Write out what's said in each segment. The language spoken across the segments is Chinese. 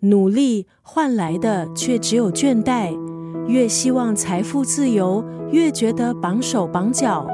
努力换来的却只有倦怠。越希望财富自由，越觉得绑手绑脚。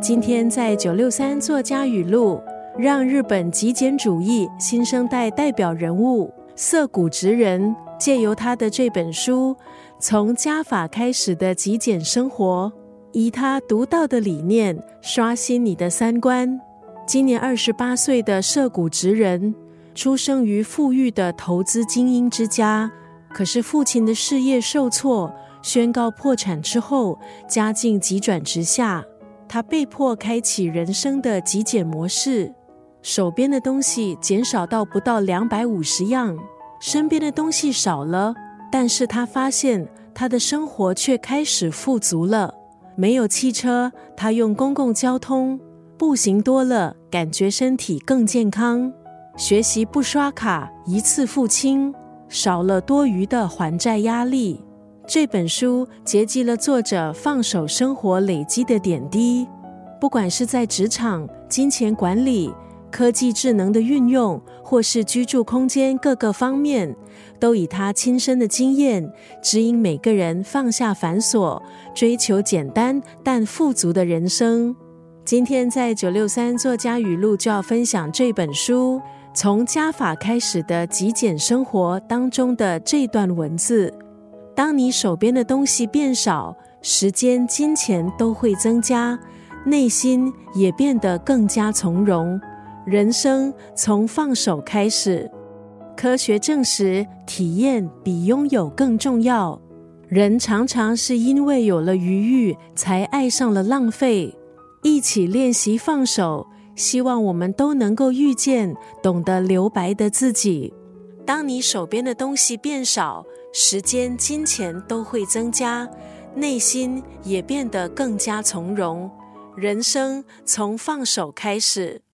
今天在九六三作家语录，让日本极简主义新生代代表人物涩谷直人借由他的这本书，从加法开始的极简生活，以他独到的理念刷新你的三观。今年二十八岁的涉谷直人。出生于富裕的投资精英之家，可是父亲的事业受挫，宣告破产之后，家境急转直下。他被迫开启人生的极简模式，手边的东西减少到不到两百五十样，身边的东西少了，但是他发现他的生活却开始富足了。没有汽车，他用公共交通，步行多了，感觉身体更健康。学习不刷卡，一次付清，少了多余的还债压力。这本书结集了作者放手生活累积的点滴，不管是在职场、金钱管理、科技智能的运用，或是居住空间各个方面，都以他亲身的经验指引每个人放下繁琐，追求简单但富足的人生。今天在九六三作家语录就要分享这本书。从加法开始的极简生活当中的这段文字：当你手边的东西变少，时间、金钱都会增加，内心也变得更加从容。人生从放手开始。科学证实，体验比拥有更重要。人常常是因为有了余裕，才爱上了浪费。一起练习放手。希望我们都能够遇见懂得留白的自己。当你手边的东西变少，时间、金钱都会增加，内心也变得更加从容。人生从放手开始。